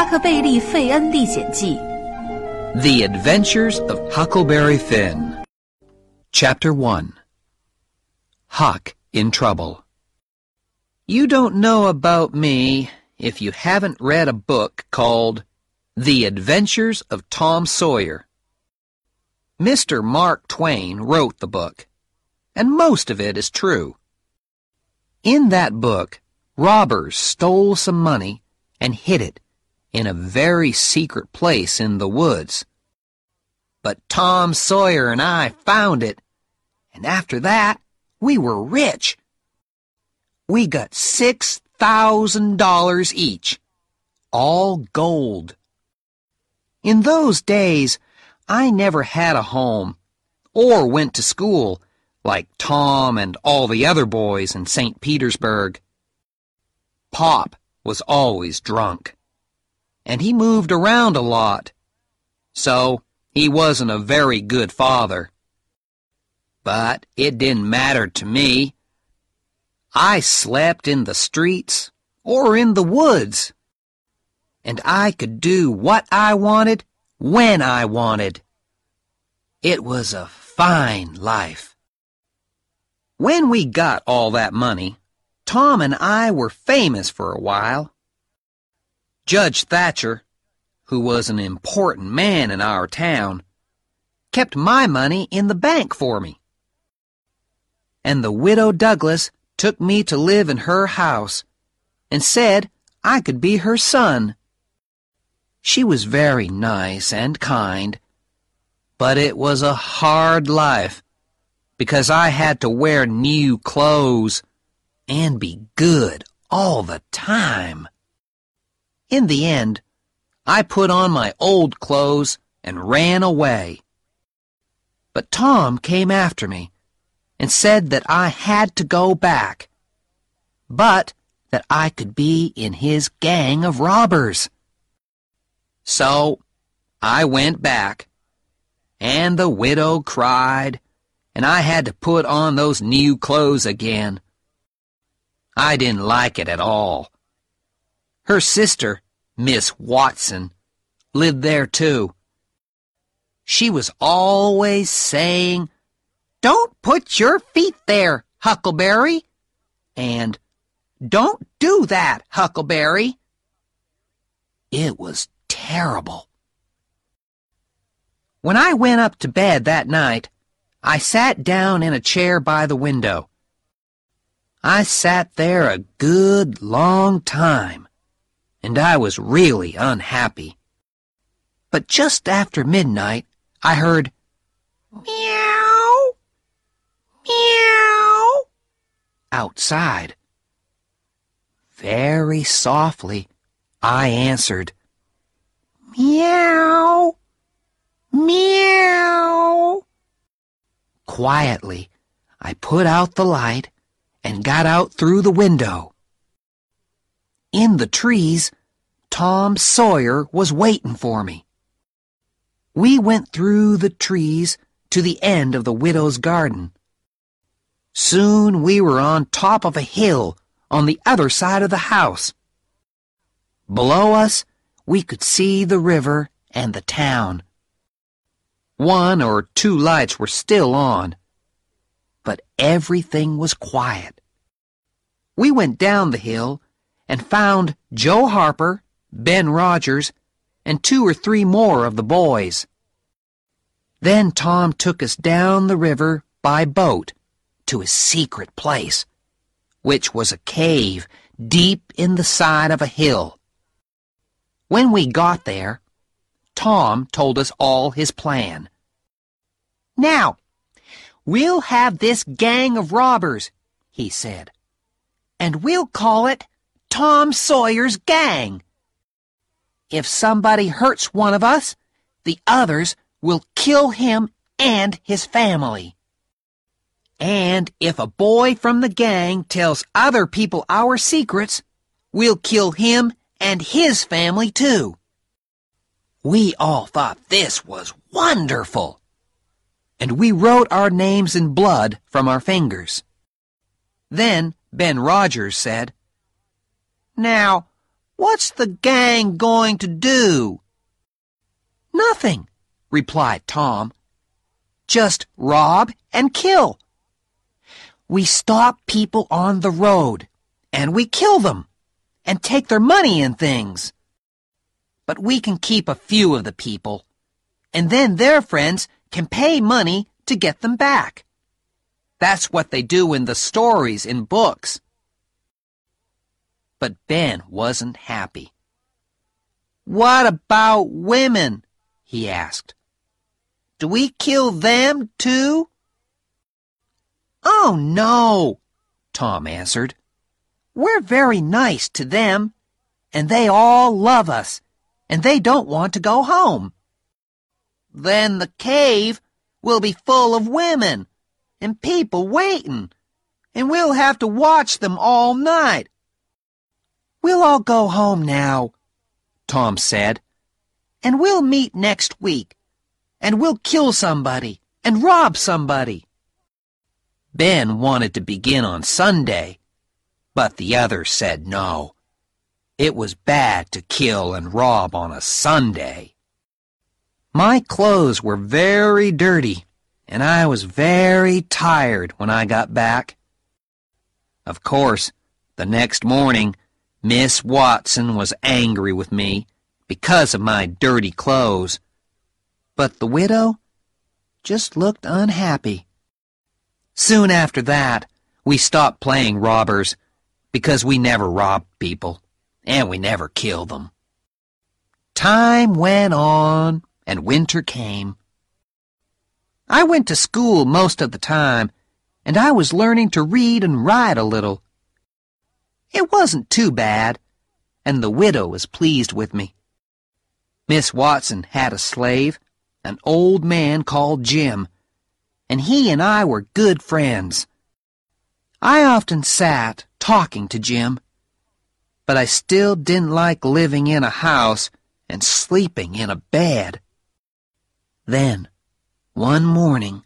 哈克贝利·费恩历险记》 The Adventures of Huckleberry Finn. Chapter 1 Huck in Trouble. You don't know about me if you haven't read a book called The Adventures of Tom Sawyer. Mr. Mark Twain wrote the book, and most of it is true. In that book, robbers stole some money and hid it in a very secret place in the woods. But Tom Sawyer and I found it, and after that, we were rich. We got six thousand dollars each, all gold. In those days, I never had a home or went to school like Tom and all the other boys in St. Petersburg. Pop was always drunk, and he moved around a lot, so he wasn't a very good father. But it didn't matter to me. I slept in the streets or in the woods, and I could do what I wanted when I wanted. It was a fine life. When we got all that money, Tom and I were famous for a while. Judge Thatcher, who was an important man in our town, kept my money in the bank for me. And the widow Douglas took me to live in her house and said I could be her son. She was very nice and kind, but it was a hard life because I had to wear new clothes and be good all the time. In the end, I put on my old clothes and ran away. But Tom came after me and said that I had to go back, but that I could be in his gang of robbers. So I went back, and the widow cried, and I had to put on those new clothes again. I didn't like it at all. Her sister, Miss Watson, lived there too. She was always saying, Don't put your feet there, Huckleberry, and Don't do that, Huckleberry. It was terrible. When I went up to bed that night, I sat down in a chair by the window. I sat there a good long time, and I was really unhappy. But just after midnight, I heard meow, meow outside. Very softly, I answered, Meow, meow. Quietly, I put out the light and got out through the window. In the trees, Tom Sawyer was waiting for me. We went through the trees to the end of the widow's garden. Soon we were on top of a hill on the other side of the house. Below us, we could see the river and the town. One or two lights were still on, but everything was quiet. We went down the hill and found Joe Harper, Ben Rogers, and two or three more of the boys. Then Tom took us down the river by boat to his secret place, which was a cave deep in the side of a hill. When we got there, Tom told us all his plan. Now, we'll have this gang of robbers, he said, and we'll call it Tom Sawyer's Gang. If somebody hurts one of us, the others will kill him and his family. And if a boy from the gang tells other people our secrets, we'll kill him and his family too. We all thought this was wonderful. And we wrote our names in blood from our fingers. Then Ben Rogers said, Now, What's the gang going to do? Nothing, replied Tom. Just rob and kill. We stop people on the road, and we kill them, and take their money and things. But we can keep a few of the people, and then their friends can pay money to get them back. That's what they do in the stories in books. But Ben wasn't happy. What about women? he asked. Do we kill them too? Oh, no, Tom answered. We're very nice to them, and they all love us, and they don't want to go home. Then the cave will be full of women and people waiting, and we'll have to watch them all night. We'll all go home now, Tom said, and we'll meet next week, and we'll kill somebody and rob somebody. Ben wanted to begin on Sunday, but the others said no. It was bad to kill and rob on a Sunday. My clothes were very dirty, and I was very tired when I got back. Of course, the next morning, Miss Watson was angry with me because of my dirty clothes. But the widow just looked unhappy. Soon after that, we stopped playing robbers because we never robbed people, and we never killed them. Time went on, and winter came. I went to school most of the time, and I was learning to read and write a little. It wasn't too bad, and the widow was pleased with me. Miss Watson had a slave, an old man called Jim, and he and I were good friends. I often sat talking to Jim, but I still didn't like living in a house and sleeping in a bed. Then, one morning,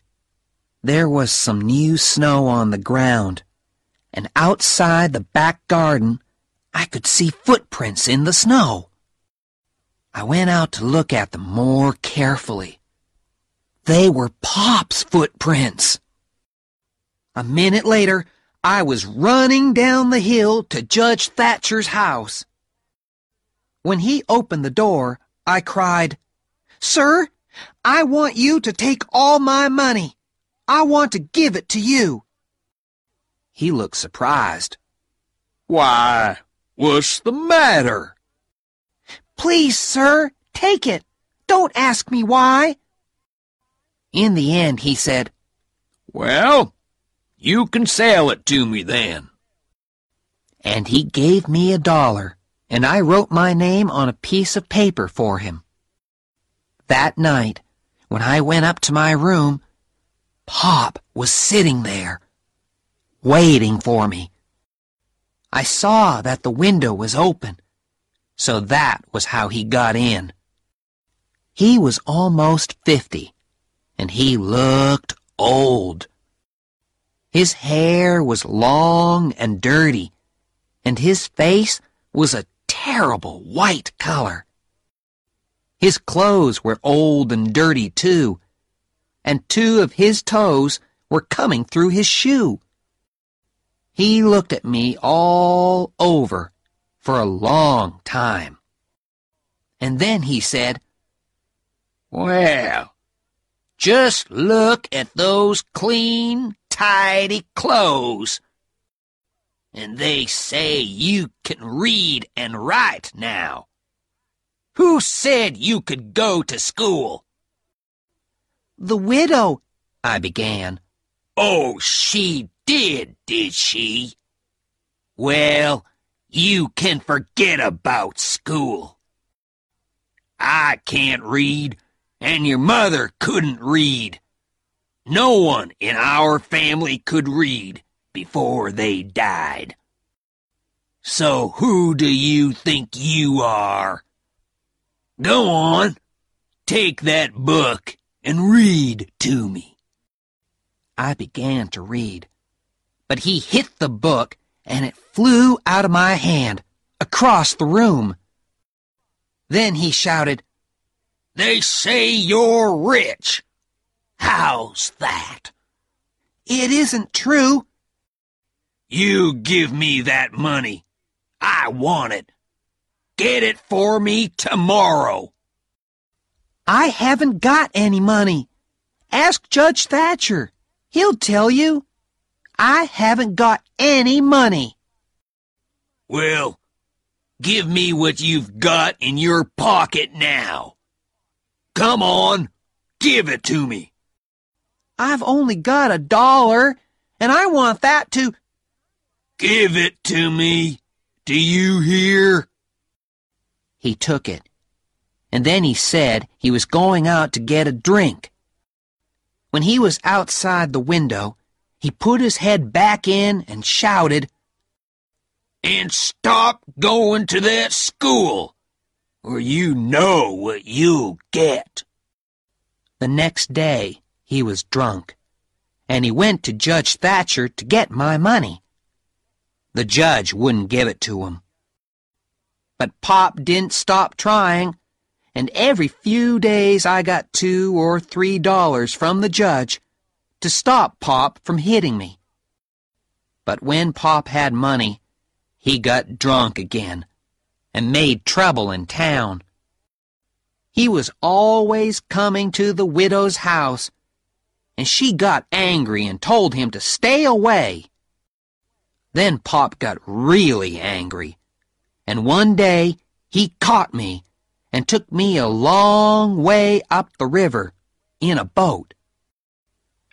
there was some new snow on the ground, and outside the back garden I could see footprints in the snow. I went out to look at them more carefully. They were Pop's footprints. A minute later, I was running down the hill to Judge Thatcher's house. When he opened the door, I cried, Sir, I want you to take all my money. I want to give it to you. He looked surprised. Why, what's the matter? Please, sir, take it. Don't ask me why. In the end, he said, Well, you can sell it to me then. And he gave me a dollar, and I wrote my name on a piece of paper for him. That night, when I went up to my room, Pop was sitting there, waiting for me. I saw that the window was open, so that was how he got in. He was almost fifty, and he looked old. His hair was long and dirty, and his face was a terrible white color. His clothes were old and dirty, too, and two of his toes were coming through his shoe. He looked at me all over for a long time. And then he said, Well, just look at those clean, tidy clothes. And they say you can read and write now. Who said you could go to school? The widow, I began. Oh, she did, did she? Well, you can forget about school. I can't read, and your mother couldn't read. No one in our family could read before they died. So who do you think you are? Go on, take that book and read to me. I began to read, but he hit the book and it flew out of my hand across the room. Then he shouted, They say you're rich. How's that? It isn't true. You give me that money. I want it. Get it for me tomorrow. I haven't got any money. Ask Judge Thatcher. He'll tell you. I haven't got any money. Well, give me what you've got in your pocket now. Come on, give it to me. I've only got a dollar, and I want that to. Give it to me. Do you hear? He took it, and then he said he was going out to get a drink. When he was outside the window, he put his head back in and shouted, And stop going to that school, or you know what you'll get. The next day, he was drunk, and he went to Judge Thatcher to get my money. The judge wouldn't give it to him. But Pop didn't stop trying, and every few days I got two or three dollars from the judge to stop Pop from hitting me. But when Pop had money, he got drunk again and made trouble in town. He was always coming to the widow's house, and she got angry and told him to stay away. Then Pop got really angry, and one day he caught me and took me a long way up the river in a boat.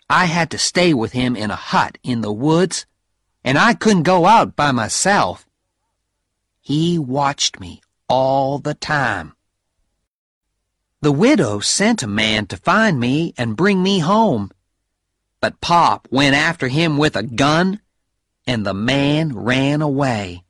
I had to stay with him in a hut in the woods, and I couldn't go out by myself. He watched me all the time. The widow sent a man to find me and bring me home. But Pop went after him with a gun, and the man ran away.